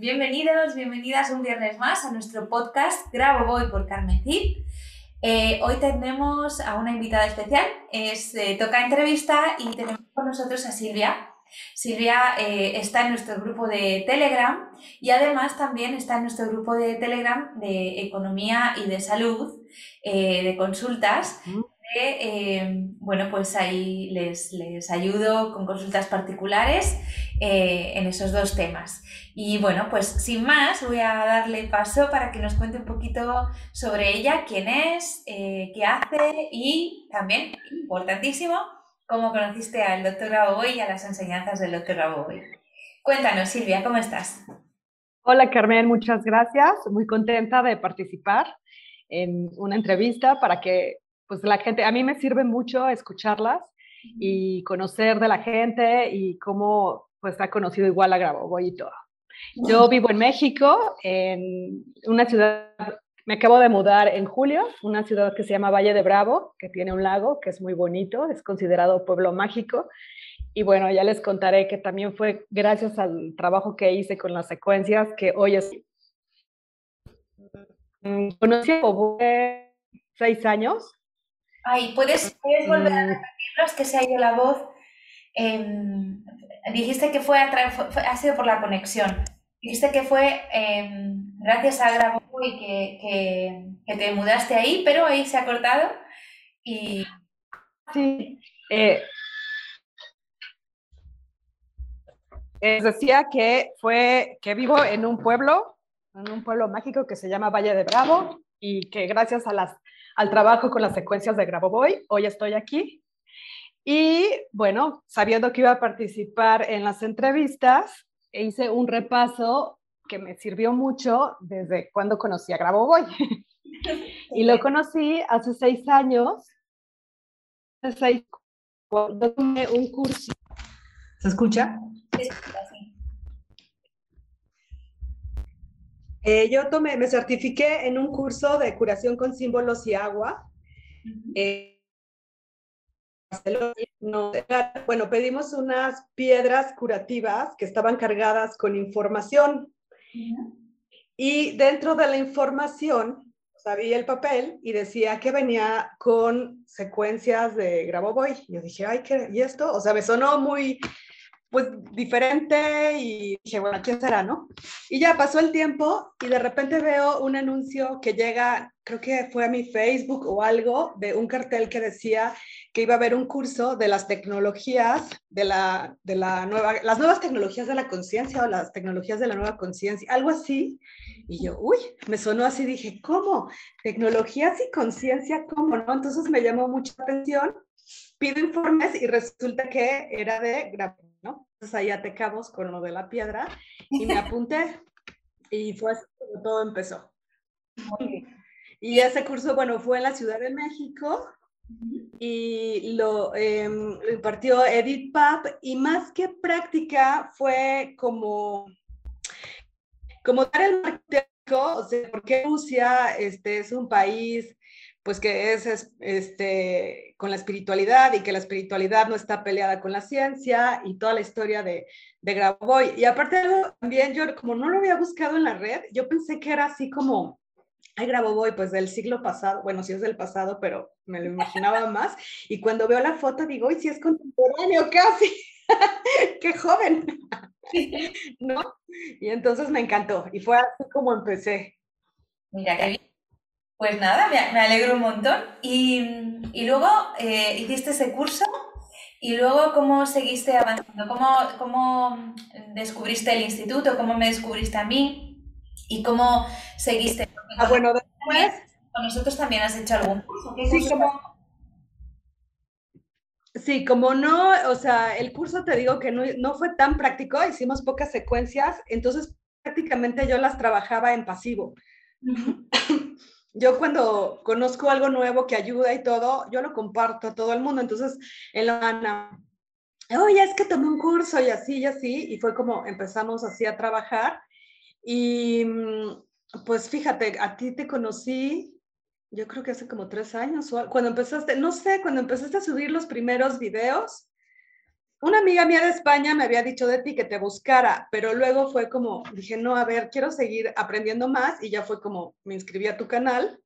Bienvenidos, bienvenidas un viernes más a nuestro podcast Grabo Voy por Carmen Cid. Eh, hoy tenemos a una invitada especial, es eh, Toca Entrevista y tenemos con nosotros a Silvia. Silvia eh, está en nuestro grupo de Telegram y además también está en nuestro grupo de Telegram de economía y de salud, de consultas. Eh, bueno, pues ahí les, les, ayudo con consultas particulares en esos dos temas. Y bueno, pues sin más, voy a darle paso para que nos cuente un poquito sobre ella, quién es, qué hace y también, importantísimo, cómo conociste al doctor Raboy y a las enseñanzas del doctor Raboy. Cuéntanos, Silvia, ¿cómo estás? Hola, Carmen, muchas gracias. Muy contenta de participar en una entrevista para que pues la gente, a mí me sirve mucho escucharlas y conocer de la gente y cómo pues ha conocido igual a Grabo y todo. Yo vivo en México, en una ciudad me acabo de mudar en julio, una ciudad que se llama Valle de Bravo, que tiene un lago que es muy bonito, es considerado pueblo mágico. Y bueno, ya les contaré que también fue gracias al trabajo que hice con las secuencias que hoy es... Mm, conocí a seis años. Ay, ¿puedes, ¿puedes volver a mm. repetirnos que se ha ido la voz? Em, dijiste que fue, ha sido por la conexión. Dijiste que fue em, gracias a Grabo y que, te mudaste ahí, pero ahí se ha cortado y... Sí. Eh, decía que fue que vivo en un pueblo, en un pueblo mágico que se llama Valle de Bravo y que gracias a las, al trabajo con las secuencias de Boy, hoy estoy aquí. Y bueno, sabiendo que iba a participar en las entrevistas, hice un repaso que me sirvió mucho desde cuando conocí a Boy. y lo conocí hace seis años, hace seis, cuando tomé un curso. ¿Se escucha? Eh, yo tomé, me certifiqué en un curso de curación con símbolos y agua. bueno, pedimos unas piedras curativas que estaban cargadas con información. Y dentro de la información, sabía el papel y decía que venía con secuencias de Grabovoi. Yo dije, ay, ¿qué? ¿y esto? O sea, me sonó muy, pues, diferente y dije, bueno, ¿quién será, no? Y ya pasó el tiempo y de repente veo un anuncio que llega, creo que fue a mi Facebook o algo, de un cartel que decía que iba a haber un curso de las tecnologías de la, de la nueva, las nuevas tecnologías de la conciencia o las tecnologías de la nueva conciencia, algo así. Y yo, uy, me sonó así, dije, ¿cómo? Tecnologías y conciencia, ¿cómo? ¿No? Entonces me llamó mucha atención, pido informes y resulta que era de. Ahí atecamos con lo de la piedra y me apunté y fue así como todo empezó. Y ese curso, bueno, fue en la Ciudad de México y lo em, impartió Edith Papp y más que práctica fue como, como dar el marco, o sea, porque Rusia este, es un país pues que es, este, con la espiritualidad y que la espiritualidad no está peleada con la ciencia y toda la historia de, de Gravoy. Y aparte también yo como no lo había buscado en la red, yo pensé que era así como Ay, grabo voy, pues del siglo pasado, bueno, sí es del pasado, pero me lo imaginaba más. Y cuando veo la foto digo, ¡ay, sí es contemporáneo casi! ¡Qué joven! ¿No? Y entonces me encantó. Y fue así como empecé. Mira, qué bien. Pues nada, me, alegro un montón. Y, luego eh, hiciste ese curso y luego cómo seguiste avanzando, ¿Cómo, cómo descubriste el instituto, cómo me descubriste a mí y cómo seguiste. Ah, bueno, después... Con nosotros también has hecho algún curso. Sí, como, Sí, como no, o sea, el curso te digo que no, fue tan práctico, hicimos pocas secuencias, entonces prácticamente yo las trabajaba en pasivo. Yo cuando conozco algo nuevo que ayuda y todo, yo lo comparto a todo el mundo. Entonces, en la oye, es que tomé un curso y así y así, y fue como empezamos así a trabajar. Y mm, pues fíjate, a ti te conocí yo creo que hace como tres años, cuando empezaste, no sé, cuando empezaste a subir los primeros videos, una amiga mía de España me había dicho de ti que te buscara, pero luego fue como, dije, no, a ver, quiero seguir aprendiendo más y ya fue como, me inscribí a tu canal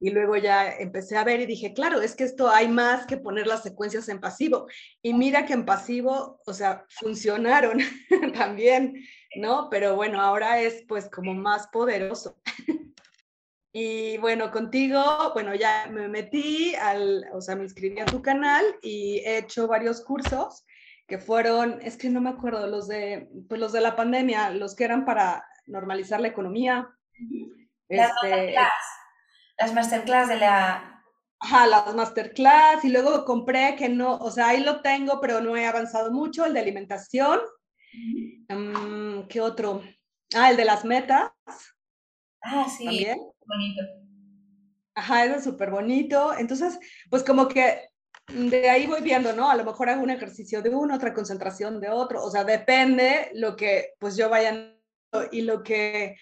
y luego ya empecé a ver y dije, claro, es que esto hay más que poner las secuencias en pasivo. Y mira que en pasivo, o sea, funcionaron también, ¿no? Pero bueno, ahora es pues como más poderoso. Y bueno, contigo, bueno, ya me metí al, o sea, me inscribí a tu canal y he hecho varios cursos que fueron, es que no me acuerdo, los de, pues los de la pandemia, los que eran para normalizar la economía. Las este, masterclass, las masterclass de la... Ajá, las masterclass y luego compré que no, o sea, ahí lo tengo, pero no he avanzado mucho, el de alimentación. Mm, ¿Qué otro? Ah, el de las metas. Ah, sí. También. Bonito. Ajá, es súper bonito. Entonces, pues como que de ahí voy viendo, ¿no? A lo mejor hago un ejercicio de uno, otra concentración de otro. O sea, depende lo que pues yo vaya y lo que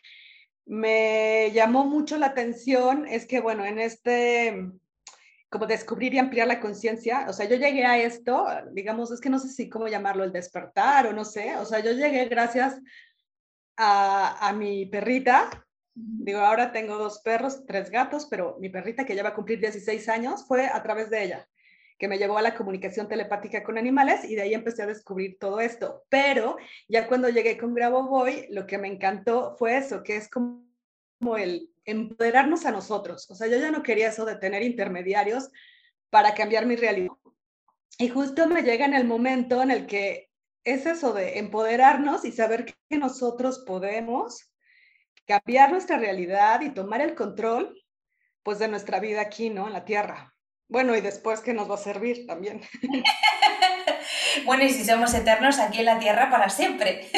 me llamó mucho la atención es que, bueno, en este, como descubrir y ampliar la conciencia, o sea, yo llegué a esto, digamos, es que no sé si cómo llamarlo, el despertar o no sé, o sea, yo llegué gracias a, a mi perrita, Digo, ahora tengo dos perros, tres gatos, pero mi perrita que ya va a cumplir 16 años fue a través de ella, que me llevó a la comunicación telepática con animales y de ahí empecé a descubrir todo esto. Pero ya cuando llegué con Grabo Boy, lo que me encantó fue eso, que es como el empoderarnos a nosotros. O sea, yo ya no quería eso de tener intermediarios para cambiar mi realidad. Y justo me llega en el momento en el que es eso de empoderarnos y saber que nosotros podemos cambiar nuestra realidad y tomar el control, pues, de nuestra vida aquí, ¿no? En la Tierra. Bueno, y después, ¿qué nos va a servir también? bueno, y si somos eternos aquí en la Tierra para siempre.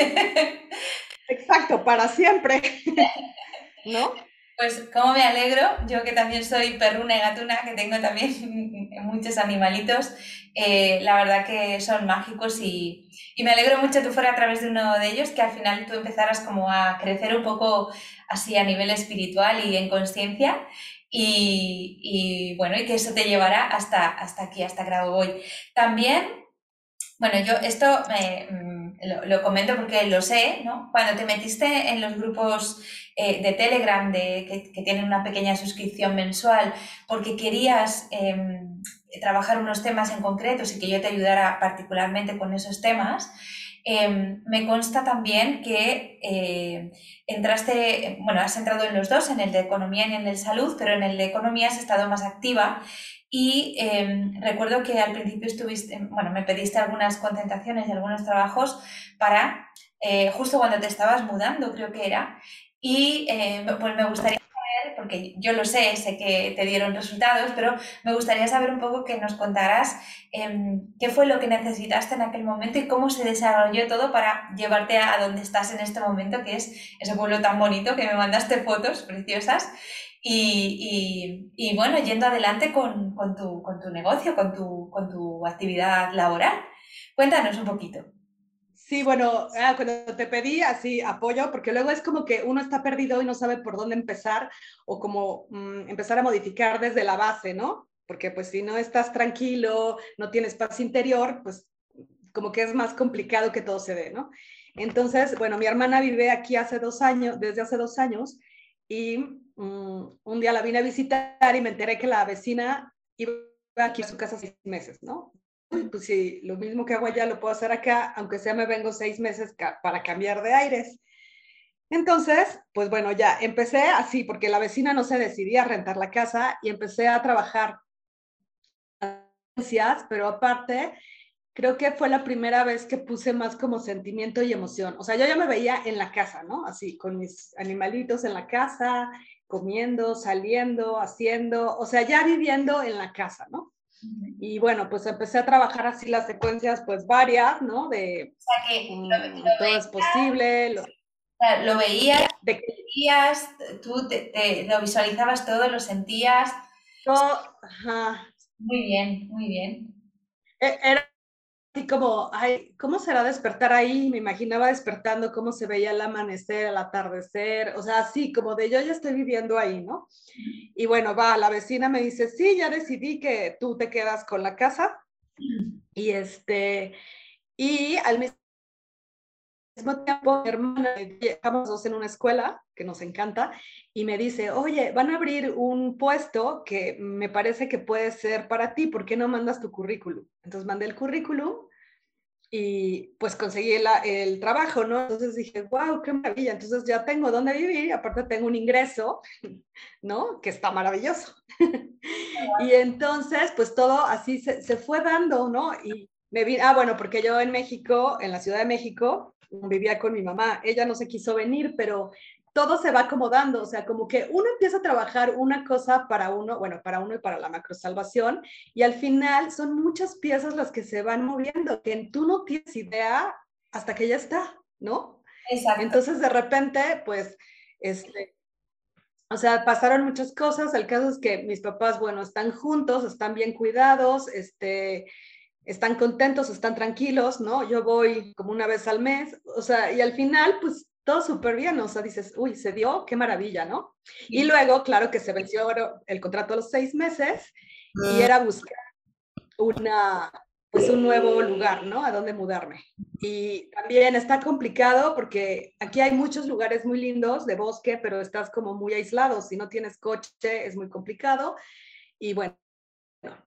Exacto, para siempre. ¿No? Pues como me alegro, yo que también soy perruna y gatuna, que tengo también muchos animalitos, eh, la verdad que son mágicos y, me alegro mucho tú fuera a través de uno de ellos, que al final tú empezaras como a crecer un poco así a nivel espiritual y en conciencia y, bueno, y que eso te llevará hasta, hasta aquí, hasta Grabo Boy. También, bueno, yo esto me lo, comento porque lo sé, ¿no? Cuando te metiste en los grupos eh, de Telegram de, que, tienen una pequeña suscripción mensual porque querías em, trabajar unos temas en concretos y que yo te ayudara particularmente con esos temas, em, me consta también que eh, entraste, bueno, has entrado en los dos, en el de economía y en el de salud, pero en el de economía has estado más activa y em, recuerdo que al principio estuviste, bueno, me pediste algunas concentraciones y algunos trabajos para, eh, justo cuando te estabas mudando, creo que era, y eh, pues me gustaría saber, porque yo lo sé, sé que te dieron resultados, pero me gustaría saber un poco que nos contaras em, qué fue lo que necesitaste en aquel momento y cómo se desarrolló todo para llevarte a donde estás en este momento, que es ese pueblo tan bonito que me mandaste fotos preciosas. Y, bueno, yendo adelante con, tu, negocio, con tu, con tu actividad laboral. Cuéntanos un poquito. Sí, bueno, ah, cuando te pedí así apoyo, porque luego es como que uno está perdido y no sabe por dónde empezar o como mm, empezar a modificar desde la base, ¿no? Porque pues si no estás tranquilo, no tienes paz interior, pues como que es más complicado que todo se dé, ¿no? Entonces, bueno, mi hermana vive aquí hace dos años, desde hace dos años, y mm, un día la vine a visitar y me enteré que la vecina iba aquí a su casa seis meses, ¿no? Pues sí, lo mismo que hago allá lo puedo hacer acá, aunque sea me vengo seis meses para cambiar de aires. Entonces, pues bueno, ya empecé así, porque la vecina no se decidía a rentar la casa y empecé a trabajar, pero aparte, creo que fue la primera vez que puse más como sentimiento y emoción. O sea, yo ya me veía en la casa, ¿no? Así, con mis animalitos en la casa, comiendo, saliendo, haciendo, o sea, ya viviendo en la casa, ¿no? Y bueno, pues empecé a trabajar así las secuencias, pues varias, ¿no? De o sea que mm, todo es posible. Lo, lo veías, de, veías, tú te, lo visualizabas todo, lo sentías. Todo, ajá. Muy bien, muy bien. E, era así como, ay, ¿cómo será despertar ahí? Me imaginaba despertando cómo se veía el amanecer, el atardecer, o sea, así como de yo ya estoy viviendo ahí, ¿no? Y bueno, va, la vecina me dice, sí, ya decidí que tú te quedas con la casa. Y este, y al mismo tiempo, mi hermana, estamos dos en una escuela que nos encanta, y me dice, oye, van a abrir un puesto que me parece que puede ser para ti, ¿por qué no mandas tu currículum? Entonces mandé el currículum y pues conseguí el trabajo, ¿no? Entonces dije, wow, qué maravilla, entonces ya tengo dónde vivir aparte tengo un ingreso, ¿no? Que está maravilloso. y entonces, pues todo así se, se fue dando, ¿no? Y me vi, ah, bueno, porque yo en México, en la Ciudad de México, vivía con mi mamá. Ella no se quiso venir, pero todo se va acomodando, o sea, como que uno empieza a trabajar una cosa para uno, bueno, para uno y para la macrosalvación, y al final son muchas piezas las que se van moviendo, que tú no tienes idea hasta que ya está, ¿no? Exacto. Entonces, de repente, pues, este, o sea, pasaron muchas cosas, el caso es que mis papás, bueno, están juntos, están bien cuidados, este, están contentos, están tranquilos, ¿no? Yo voy como una vez al mes, o sea, y al final, pues todo súper bien, o sea, dices, uy, se dio, qué maravilla, ¿no? Y luego, claro que se venció el contrato a los seis meses y era buscar una, pues un nuevo lugar, ¿no? A dónde mudarme. Y también está complicado porque aquí hay muchos lugares muy lindos de bosque, pero estás como muy aislado, si no tienes coche es muy complicado. Y bueno,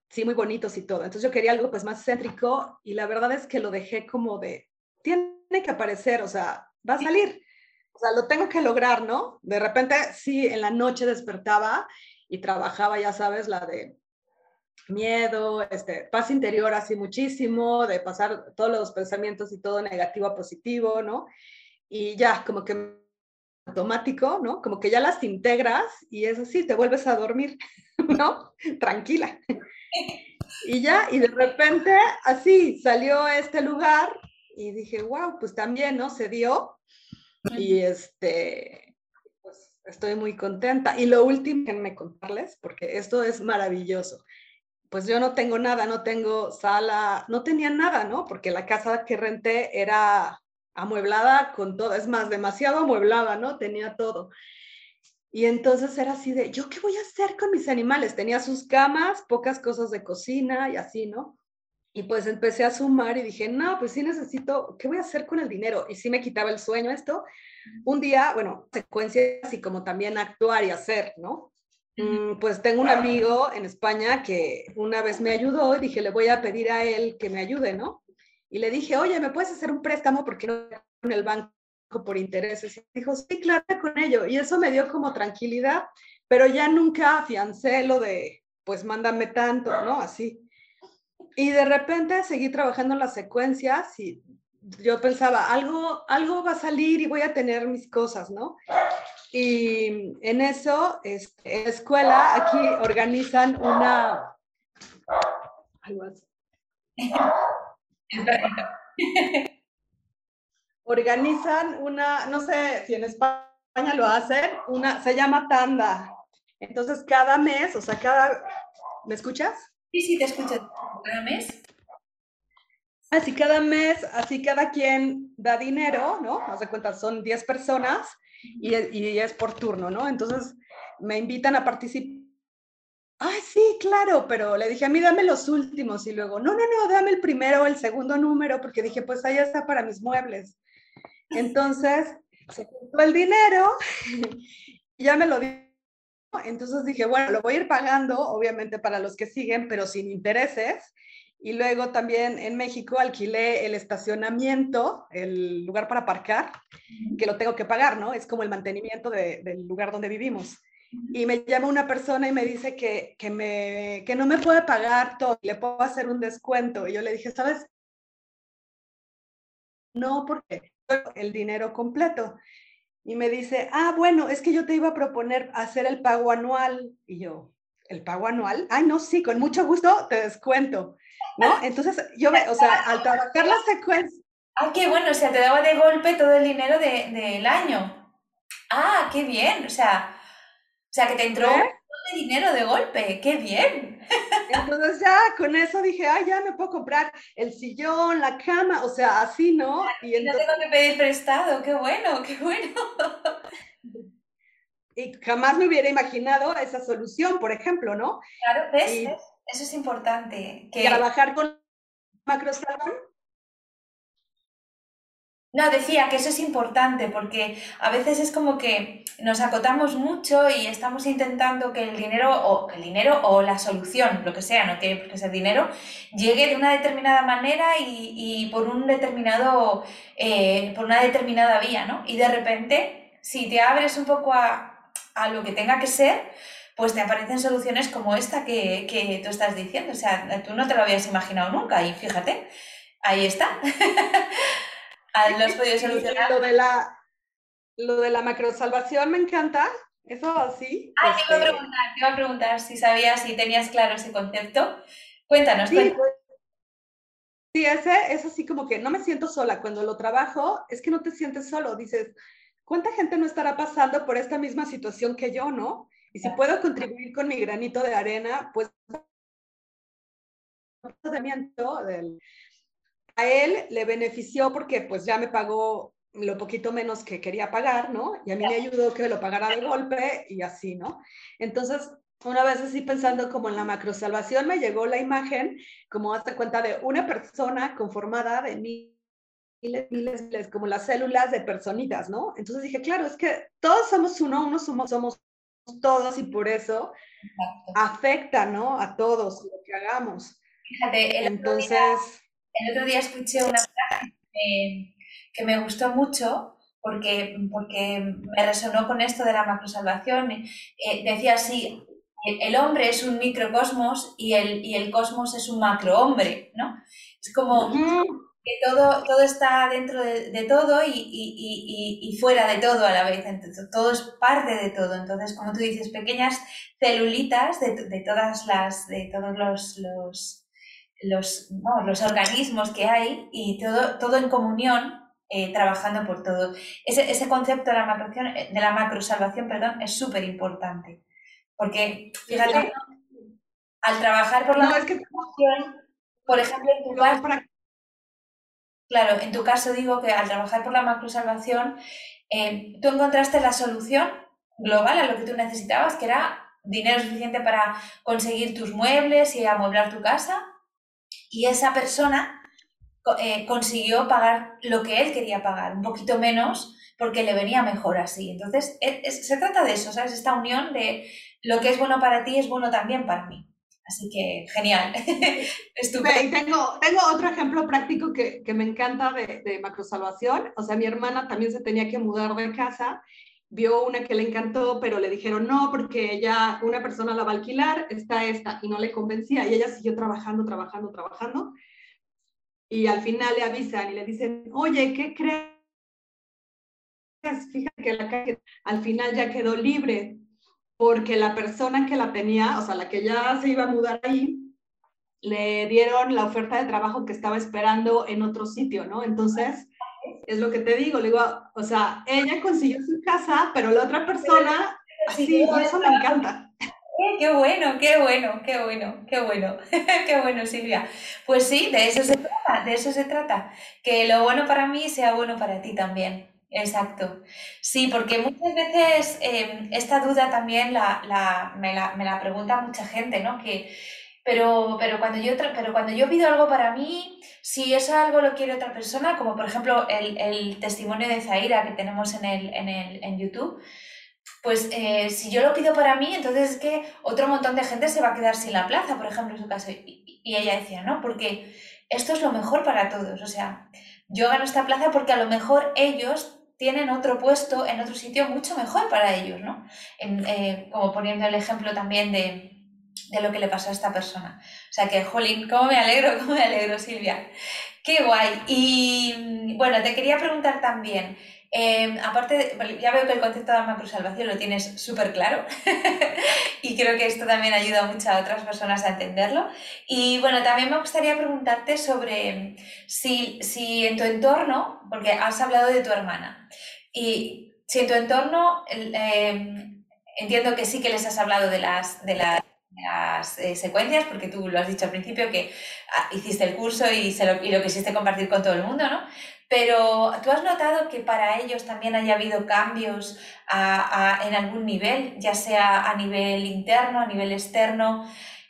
sí, muy bonitos y todo. Entonces yo quería algo pues más céntrico y la verdad es que lo dejé como de, tiene que aparecer, o sea, va a salir. O sea, lo tengo que lograr, ¿no? De repente, sí, en la noche despertaba y trabajaba, ya sabes, la de miedo, este, paz interior así muchísimo, de pasar todos los pensamientos y todo negativo a positivo, ¿no? Y ya, como que automático, ¿no? Como que ya las integras y es así, te vuelves a dormir, ¿no? Tranquila. Y ya, y de repente, así, salió este lugar y dije, wow, pues también, ¿no? Se dio. Y este, pues estoy muy contenta. Y lo último que me contarles, porque esto es maravilloso. Pues yo no tengo nada, no tengo sala, no tenía nada, ¿no? Porque la casa que renté era amueblada con todo, es más, demasiado amueblada, ¿no? Tenía todo. Y entonces era así de, ¿yo qué voy a hacer con mis animales? Tenía sus camas, pocas cosas de cocina y así, ¿no? Y pues empecé a sumar y dije, no, pues sí necesito, ¿qué voy a hacer con el dinero? Y sí me quitaba el sueño esto. Un día, bueno, secuencias y como también actuar y hacer, ¿no? Mm, pues tengo un amigo en España que una vez me ayudó y dije, le voy a pedir a él que me ayude, ¿no? Y le dije, oye, ¿me puedes hacer un préstamo porque no con el banco por intereses? Y dijo, sí, claro, con ello. Y eso me dio como tranquilidad, pero ya nunca afiancé lo de, pues mándame tanto, ¿no? Así. Y de repente seguí trabajando en las secuencias y yo pensaba, algo, algo va a salir y voy a tener mis cosas, ¿no? Y en eso, este, en la escuela, aquí organizan una... Algo así. Organizan una, no sé si en España lo hacen, una, se llama tanda. Entonces, cada mes, o sea, cada, ¿me escuchas? Sí, sí, te escucho. ¿Cada mes? Así cada mes, así cada quien da dinero, ¿no? No se cuenta, son 10 personas y, y es por turno, ¿no? Entonces, me invitan a participar ay, sí, claro, pero le dije, a mí dame los últimos y luego, no, no, no, dame el primero, el segundo número, porque dije, pues ahí está para mis muebles. Entonces, se juntó el dinero, y ya me lo dio. Entonces dije, bueno, lo voy a ir pagando, obviamente para los que siguen, pero sin intereses. y luego también en México alquilé el estacionamiento, el lugar para aparcar, que lo tengo que pagar, ¿no? Es como el mantenimiento del lugar donde vivimos. Y me llama una persona y me dice que, que, me, que no me puede pagar todo, le puedo hacer un descuento. Y yo le dije, ¿sabes? No, porque el dinero completo. Y me dice, ah, bueno, es que yo te iba a proponer hacer el pago anual. Y yo, ¿el pago anual? Ay, no, sí, con mucho gusto te descuento. ¿no? Entonces, yo, o sea, al trabajar la secuencia... Ah, qué bueno, o sea, te daba de golpe todo el dinero del de, año. Ah, qué bien, o sea, o sea, que te entró ¿Eh? de dinero de golpe, qué bien. Entonces ya con eso dije, ah, ya me puedo comprar el sillón, la cama, o sea, así, ¿no? Y no tengo que pedir prestado, qué bueno, qué bueno. Y jamás me hubiera imaginado esa solución, por ejemplo, ¿no? Claro, ¿ves? Eso es importante. Que... Trabajar con macrosalón. No, decía que eso es importante porque a veces es como que nos acotamos mucho y estamos intentando que el dinero o el dinero o la solución, lo que sea, no tiene por qué ser dinero, llegue de una determinada manera y, por un determinado, eh, por una determinada vía, ¿no? Y de repente, si te abres un poco a, a lo que tenga que ser, pues te aparecen soluciones como esta que, que, tú estás diciendo. O sea, tú no te lo habías imaginado nunca y fíjate, ahí está. lo has podido solucionar. Lo de la, lo de la macrosalvación me encanta. Eso así. Ah, te, iba a este preguntar, te iba a preguntar si sabías, si tenías claro ese concepto. Cuéntanos. Sí, sí ese es así como que no me siento sola. Cuando lo trabajo, es que no te sientes solo. Dices, ¿cuánta gente no estará pasando por esta misma situación que yo, no? Y si puedo contribuir con mi granito de arena, pues a él le benefició porque pues ya me pagó lo poquito menos que quería pagar, ¿no? Y a mí me ayudó que lo pagara de golpe y así, ¿no? Entonces, una vez así pensando como en la macrosalvación, me llegó la imagen, como hasta cuenta de una persona conformada de miles, miles, miles, como las células de personitas, ¿no? Entonces dije, claro, es que todos somos uno, uno somos, somos todos y por eso afecta, ¿no? A todos lo que hagamos. Fíjate, el Entonces... El otro día escuché una frase que, me gustó mucho porque, porque me resonó con esto de la macrosalvación. Eh, decía así, el, hombre es un microcosmos y el, y el cosmos es un macrohombre, ¿no? Es como que todo, todo está dentro de, todo y, fuera de todo a la vez. Entonces, todo es parte de todo. Entonces, como tú dices, pequeñas celulitas de, todas las, de todos los, los, los, los organismos que hay y todo, todo en comunión. Eh, trabajando por todo. Ese, ese concepto de la, de la macrosalvación perdón, es súper importante. Porque, fíjate, al trabajar por la no, es que... por ejemplo, en tu Claro, en tu caso digo que al trabajar por la macrosalvación, eh, tú encontraste la solución global a lo que tú necesitabas, que era dinero suficiente para conseguir tus muebles y amueblar tu casa, y esa persona eh, consiguió pagar lo que él quería pagar, un poquito menos, porque le venía mejor así. Entonces, se trata de eso, ¿sabes? Esta unión de lo que es bueno para ti es bueno también para mí. Así que genial, estupendo. Tengo, tengo otro ejemplo práctico que, que me encanta de, de macrosalvación. O sea, mi hermana también se tenía que mudar de casa, vio una que le encantó, pero le dijeron no, porque ella, una persona la va a alquilar, está esta, y no le convencía. Y ella siguió trabajando, trabajando, trabajando. Y al final le avisan y le dicen, oye, ¿qué crees? Fíjate que al final ya quedó libre porque la persona que la tenía, o sea, la que ya se iba a mudar ahí, le dieron la oferta de trabajo que estaba esperando en otro sitio, ¿no? Entonces, es lo que te digo, le digo, o sea, ella consiguió su casa, pero la otra persona, sí, eso me encanta. Eh, qué bueno, qué bueno, qué bueno, qué bueno, qué bueno, Silvia. Pues sí, de eso se trata, de eso se trata. Que lo bueno para mí sea bueno para ti también. Exacto. Sí, porque muchas veces em, esta duda también la, me, la, pregunta mucha gente, ¿no? Que, pero, pero, cuando yo, pero cuando yo pido algo para mí, si eso algo lo quiere otra persona, como por ejemplo el, testimonio de Zaira que tenemos en, el, en, el, en YouTube, pues eh, si yo lo pido para mí, entonces es que otro montón de gente se va a quedar sin la plaza, por ejemplo, en su caso. Y, y ella decía, no, porque esto es lo mejor para todos. O sea, yo gano esta plaza porque a lo mejor ellos tienen otro puesto en otro sitio mucho mejor para ellos, ¿no? Eh, como poniendo el ejemplo también de, lo que le pasó a esta persona. O sea que, jolín, cómo me alegro, cómo me alegro, Silvia. Qué guay. Y bueno, te quería preguntar también, Em, aparte, ya veo que el concepto de macrosalvación lo tienes súper claro y creo que esto también ayuda mucho a otras personas a entenderlo. Y bueno, también me gustaría preguntarte sobre si, si en tu entorno, porque has hablado de tu hermana, y si en tu entorno, em, entiendo que sí que les has hablado de las, de las eh, secuencias, porque tú lo has dicho al principio que ah, hiciste el curso y, se lo, y lo quisiste compartir con todo el mundo, ¿no? Pero ¿tú has notado que para ellos también haya habido cambios en algún nivel, ya sea a nivel interno, a nivel externo,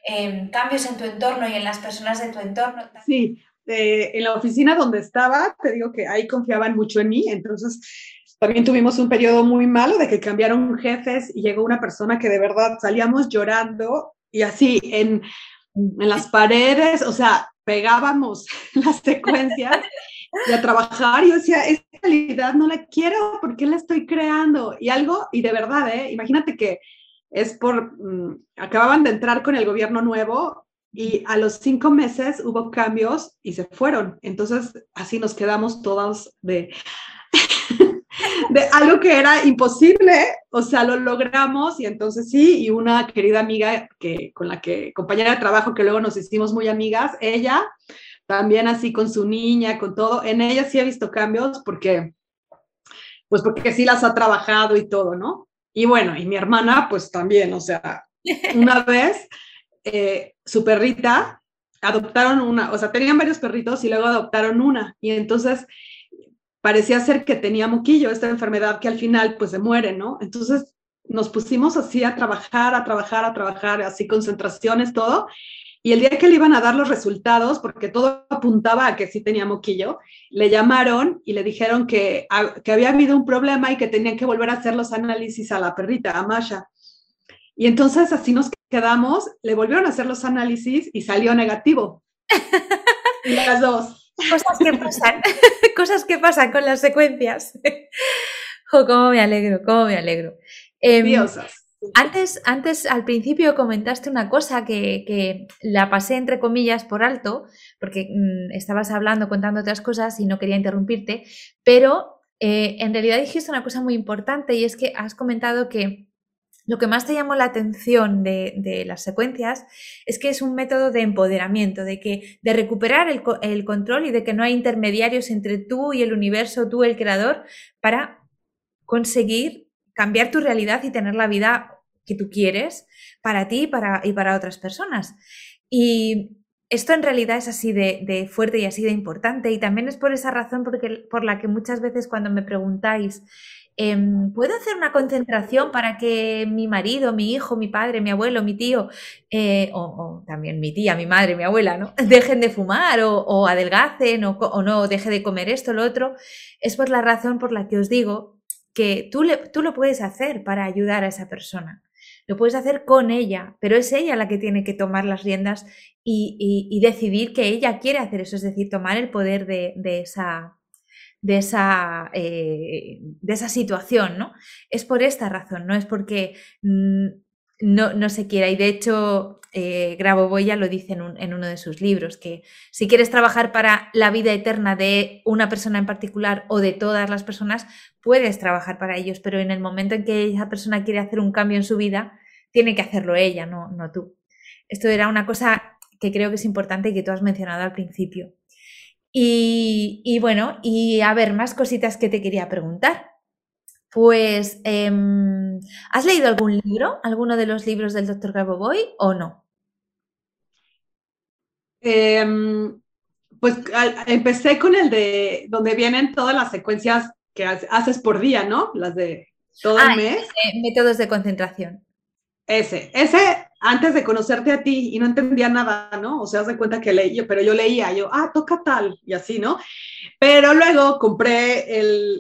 em, cambios en tu entorno y en las personas de tu entorno? Sí, eh, en la oficina donde estaba, te digo que ahí confiaban mucho en mí, entonces también tuvimos un periodo muy malo de que cambiaron jefes y llegó una persona que de verdad salíamos llorando y así en, en las paredes, o sea, pegábamos las secuencias y a trabajar. Y yo decía, esta realidad no la quiero, ¿por qué la estoy creando? Y algo, y de verdad, ¿eh? imagínate que es por, mm, acababan de entrar con el gobierno nuevo y a los cinco meses hubo cambios y se fueron. Entonces, así nos quedamos todos de, de algo que era imposible, o sea, lo logramos y entonces sí, y una querida amiga que con la que, compañera de trabajo que luego nos hicimos muy amigas, ella también así con su niña, con todo, en ella sí he visto cambios porque, pues porque sí las ha trabajado y todo, ¿no? Y bueno, y mi hermana, pues también, o sea, una vez eh, su perrita adoptaron una, o sea, tenían varios perritos y luego adoptaron una, y entonces parecía ser que tenía moquillo, esta enfermedad que al final pues se muere, ¿no? Entonces nos pusimos así a trabajar, a trabajar, a trabajar, así concentraciones, todo, y el día que le iban a dar los resultados, porque todo apuntaba a que sí tenía moquillo, le llamaron y le dijeron que, que había habido un problema y que tenían que volver a hacer los análisis a la perrita, a Masha. Y entonces así nos quedamos, le volvieron a hacer los análisis y salió negativo. y las dos. Cosas que pasan, cosas que pasan con las secuencias. jo, cómo me alegro, cómo me alegro. Eh, antes, antes, al principio comentaste una cosa que, la pasé entre comillas por alto, porque mm, estabas hablando, contando otras cosas y no quería interrumpirte, pero eh, en realidad dijiste una cosa muy importante y es que has comentado que lo que más te llamó la atención de, las secuencias es que es un método de empoderamiento, de, que, de recuperar el, control y de que no hay intermediarios entre tú y el universo, tú el creador, para conseguir cambiar tu realidad y tener la vida que tú quieres para ti y para, y para otras personas. Y esto en realidad es así de, fuerte y así de importante y también es por esa razón porque, por la que muchas veces cuando me preguntáis, em, ¿puedo hacer una concentración para que mi marido, mi hijo, mi padre, mi abuelo, mi tío, eh, o, también mi tía, mi madre, mi abuela, ¿no? dejen de fumar o, adelgacen o, o, no deje de comer esto, lo otro? Es por la razón por la que os digo que tú, tú lo puedes hacer para ayudar a esa persona. Lo puedes hacer con ella, pero es ella la que tiene que tomar las riendas y, decidir que ella quiere hacer eso, es decir, tomar el poder de, esa, de esa, eh, de esa situación, ¿no? Es por esta razón, no es porque no, no, se quiera. Y de hecho, eh, Boya lo dice en, en, uno de sus libros, que si quieres trabajar para la vida eterna de una persona en particular o de todas las personas, puedes trabajar para ellos, pero en el momento en que esa persona quiere hacer un cambio en su vida, tiene que hacerlo ella, no, no tú. Esto era una cosa que creo que es importante y que tú has mencionado al principio. Y, bueno, y a ver, más cositas que te quería preguntar. Pues, em, ¿has leído algún libro, alguno de los libros del doctor Boy o no? Em, pues empecé con el de donde vienen todas las secuencias que haces por día, ¿no? Las de todo el ah, mes. métodos de concentración. Ese, ese antes de conocerte a ti y no entendía nada, ¿no? O sea, se cuenta que leí, pero yo leía, yo, ah, toca tal, y así, ¿no? Pero luego compré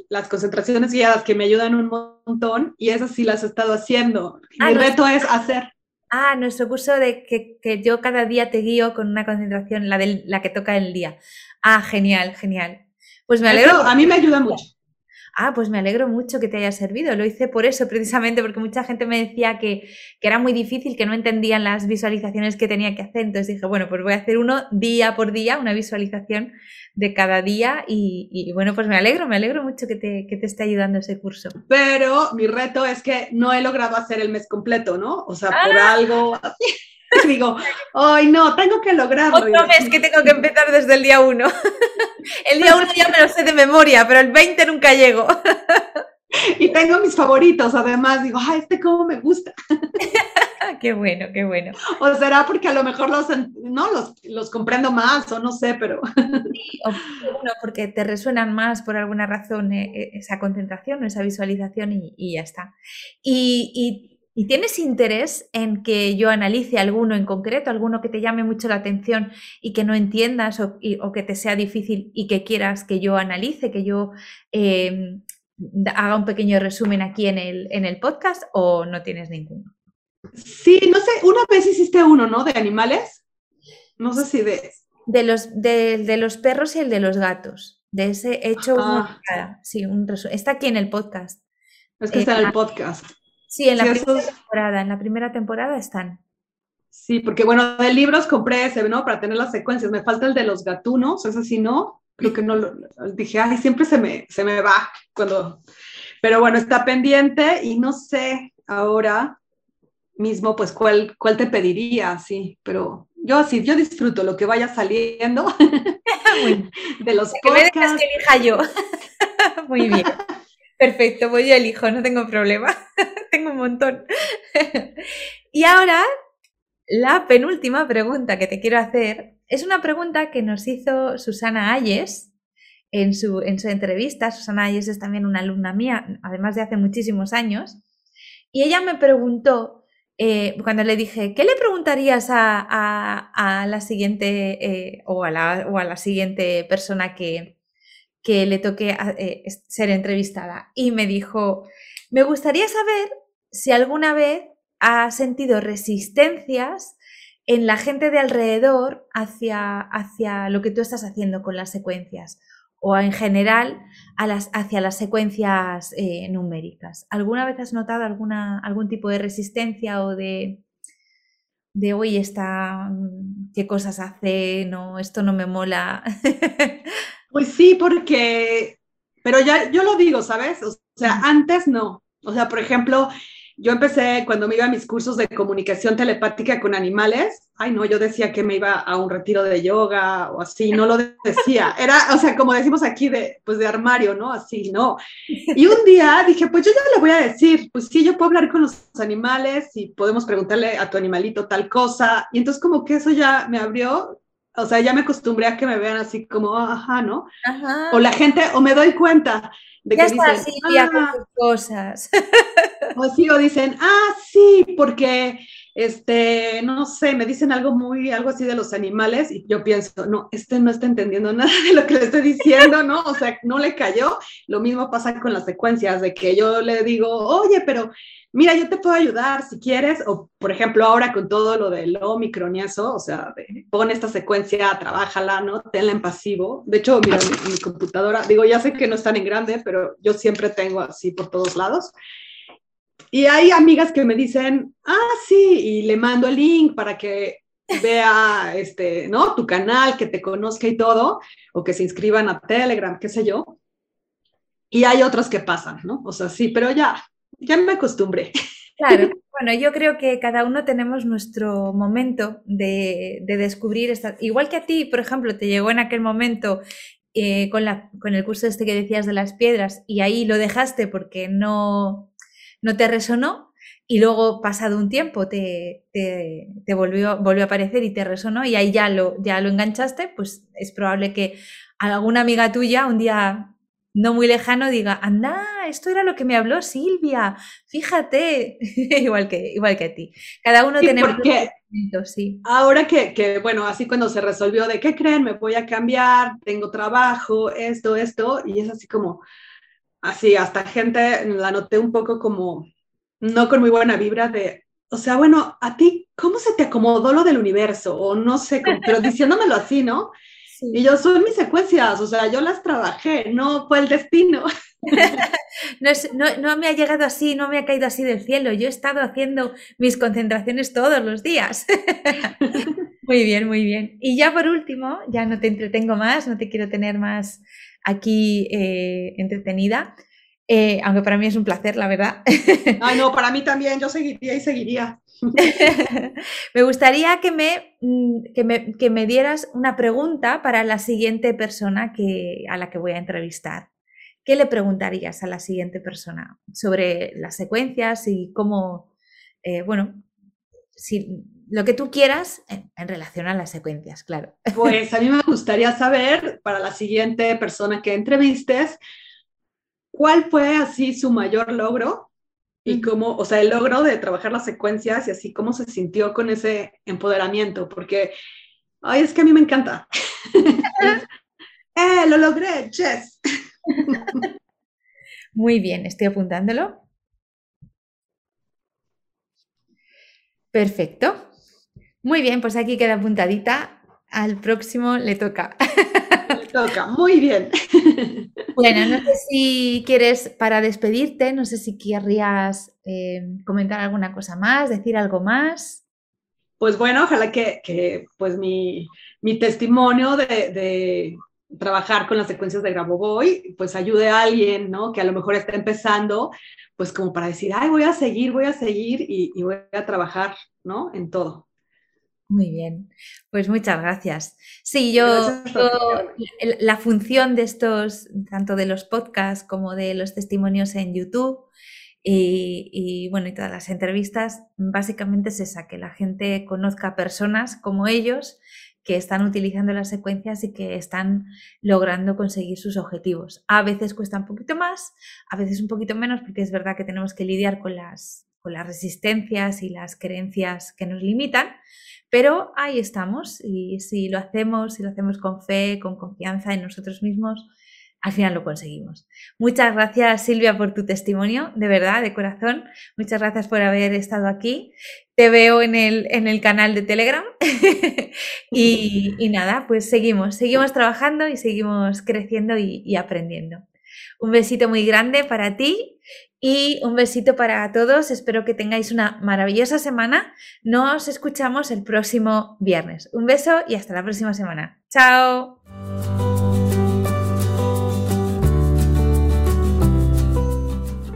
las concentraciones guiadas que me ayudan un montón y esas sí las he estado haciendo. Ah, Mi reto es hacer. Ah, nuestro curso de que, que, yo cada día te guío con una concentración, la, de, la que toca el día. Ah, genial, genial. Pues me alegro. a mí me ayuda mucho. Ah, pues me alegro mucho que te haya servido. Lo hice por eso, precisamente, porque mucha gente me decía que, era muy difícil, que no entendían las visualizaciones que tenía que hacer. Entonces dije, bueno, pues voy a hacer uno día por día, una visualización de cada día. Y, bueno, pues me alegro, me alegro mucho que te, que te esté ayudando ese curso. Pero mi reto es que no he logrado hacer el mes completo, ¿no? O sea, por ah. algo así. digo, ay no, tengo que lograrlo. Otro mes que tengo que empezar desde el día uno. el día uno ya me lo sé de memoria, pero el 20 nunca llego. y tengo mis favoritos, además, digo, ay, este cómo me gusta. qué bueno, qué bueno. O será porque a lo mejor los, no, los, los comprendo más o no sé, pero... sí, o porque te resuenan más por alguna razón eh, eh, esa concentración o esa visualización y, y ya está. Y, y ¿Y tienes interés en que yo analice alguno en concreto, alguno que te llame mucho la atención y que no entiendas o, que te sea difícil y que quieras que yo analice, que yo em, haga un pequeño resumen aquí en el, en el podcast o no tienes ninguno? Sí, no sé, una vez hiciste uno, ¿no? De animales. No sé si de... De los, de, los perros y el de los gatos. De ese hecho Sí, un resumen. Está aquí en el podcast. Es que está en el podcast. Sí, en la primera temporada, en la primera temporada están. Sí, porque bueno, de libros compré ese, ¿no? Para tener las secuencias. Me falta el de los gatunos, ese sí no. Creo que no lo dije, ay, siempre se me, se me va cuando. Pero bueno, está pendiente y no sé ahora mismo, pues, cuál, cuál te pediría, sí, pero yo sí, yo disfruto lo que vaya saliendo de los que podcasts. que elija yo. Muy bien. Perfecto, voy yo elijo, no tengo problema. tengo un montón. y ahora, la penúltima pregunta que te quiero hacer es una pregunta que nos hizo Susana Ayes en su, en su entrevista. Susana Ayes es también una alumna mía, además de hace muchísimos años. Y ella me preguntó, eh, cuando le dije, ¿qué le preguntarías a, la siguiente eh, o, a la, o a la siguiente persona que, que le toque eh, ser entrevistada y me dijo, me gustaría saber si alguna vez ha sentido resistencias en la gente de alrededor hacia, hacia lo que tú estás haciendo con las secuencias o en general a las, hacia las secuencias eh, numéricas. ¿Alguna vez has notado alguna, algún tipo de resistencia o de, de hoy está, mm, qué cosas hace, no, esto no me mola? Pues sí, porque, pero ya yo lo digo, ¿sabes? O sea, antes no. O sea, por ejemplo, yo empecé cuando me iba a mis cursos de comunicación telepática con animales. Ay, no, yo decía que me iba a un retiro de yoga o así, no lo decía. Era, o sea, como decimos aquí, de, pues de armario, ¿no? Así, ¿no? Y un día dije, pues yo ya le voy a decir, pues sí, yo puedo hablar con los animales y podemos preguntarle a tu animalito tal cosa. Y entonces como que eso ya me abrió o sea, ya me acostumbré a que me vean así como, ajá, ¿no? Ajá. O la gente, o me doy cuenta de ya que está dicen, con ah". cosas. O sí, o dicen, ah, sí, porque, este, no sé, me dicen algo muy, algo así de los animales y yo pienso, no, este no está entendiendo nada de lo que le estoy diciendo, ¿no? O sea, no le cayó. Lo mismo pasa con las secuencias, de que yo le digo, oye, pero mira, yo te puedo ayudar si quieres, o por ejemplo ahora con todo lo del Omicron y eso, o sea, pon esta secuencia, trabájala, ¿no? Tenla en pasivo. De hecho, mira, mi, computadora, digo, ya sé que no están en grande, pero yo siempre tengo así por todos lados. Y hay amigas que me dicen, ah, sí, y le mando el link para que vea, este, ¿no? Tu canal, que te conozca y todo, o que se inscriban a Telegram, qué sé yo. Y hay otros que pasan, ¿no? O sea, sí, pero ya, ya me acostumbré. Claro, bueno, yo creo que cada uno tenemos nuestro momento de, descubrir, esta, igual que a ti, por ejemplo, te llegó en aquel momento eh, con, la, con el curso este que decías de las piedras y ahí lo dejaste porque no, no te resonó y luego pasado un tiempo te, te, te, volvió, volvió a aparecer y te resonó y ahí ya lo, ya lo enganchaste, pues es probable que alguna amiga tuya un día no muy lejano diga, anda, esto era lo que me habló Silvia, fíjate, igual, que, igual que a ti. Cada uno tiene... sí. Ahora que, que, bueno, así cuando se resolvió de, ¿qué creen? Me voy a cambiar, tengo trabajo, esto, esto, y es así como, así, hasta gente la noté un poco como, no con muy buena vibra de, o sea, bueno, a ti, ¿cómo se te acomodó lo del universo? O no sé, pero diciéndomelo así, ¿no? Y yo, son mis secuencias, o sea, yo las trabajé, no fue el destino. no, no, no, me ha llegado así, no me ha caído así del cielo. Yo he estado haciendo mis concentraciones todos los días. muy bien, muy bien. Y ya por último, ya no te entretengo más, no te quiero tener más aquí eh, entretenida. Eh, aunque para mí es un placer, la verdad. Ay, no, para mí también, yo seguiría y seguiría. me gustaría que me, mm, que me, que me, dieras una pregunta para la siguiente persona que, a la que voy a entrevistar. ¿Qué le preguntarías a la siguiente persona sobre las secuencias y cómo, eh, bueno, si, lo que tú quieras en, en, relación a las secuencias, claro. Pues a mí me gustaría saber, para la siguiente persona que entrevistes, ¿cuál fue así su mayor logro? Y cómo, o sea, el logro de trabajar las secuencias y así cómo se sintió con ese empoderamiento, porque, ay, es que a mí me encanta. ¡Eh, lo logré! ¡Yes! Muy bien, estoy apuntándolo. Perfecto. Muy bien, pues aquí queda apuntadita. Al próximo le toca. Le toca, muy bien. Bueno, no sé si quieres, para despedirte, no sé si querrías eh, comentar alguna cosa más, decir algo más. Pues bueno, ojalá que, pues mi, testimonio de, trabajar con las secuencias de Grabovoi, pues ayude a alguien, ¿no? Que a lo mejor está empezando, pues como para decir, ay, voy a seguir, voy a seguir y, y voy a trabajar, ¿no? En todo. Muy bien, pues muchas gracias. Sí, yo, la función de estos, tanto de los podcasts como de los testimonios en YouTube y, y, bueno, y todas las entrevistas, básicamente es esa, que la gente conozca personas como ellos que están utilizando las secuencias y que están logrando conseguir sus objetivos. A veces cuesta un poquito más, a veces un poquito menos, porque es verdad que tenemos que lidiar con las, con las resistencias y las creencias que nos limitan, pero ahí estamos y si lo hacemos, si lo hacemos con fe, con confianza en nosotros mismos, al final lo conseguimos. Muchas gracias Silvia por tu testimonio, de verdad, de corazón. Muchas gracias por haber estado aquí. Te veo en el, en el canal de Telegram. y, nada, pues seguimos, seguimos trabajando y seguimos creciendo y aprendiendo. Un besito muy grande para ti y un besito para todos. Espero que tengáis una maravillosa semana. Nos escuchamos el próximo viernes. Un beso y hasta la próxima semana. Chao.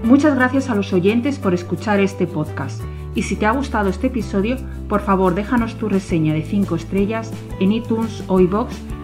Muchas gracias a los oyentes por escuchar este podcast. Y si te ha gustado este episodio, por favor déjanos tu reseña de 5 estrellas en iTunes o iBox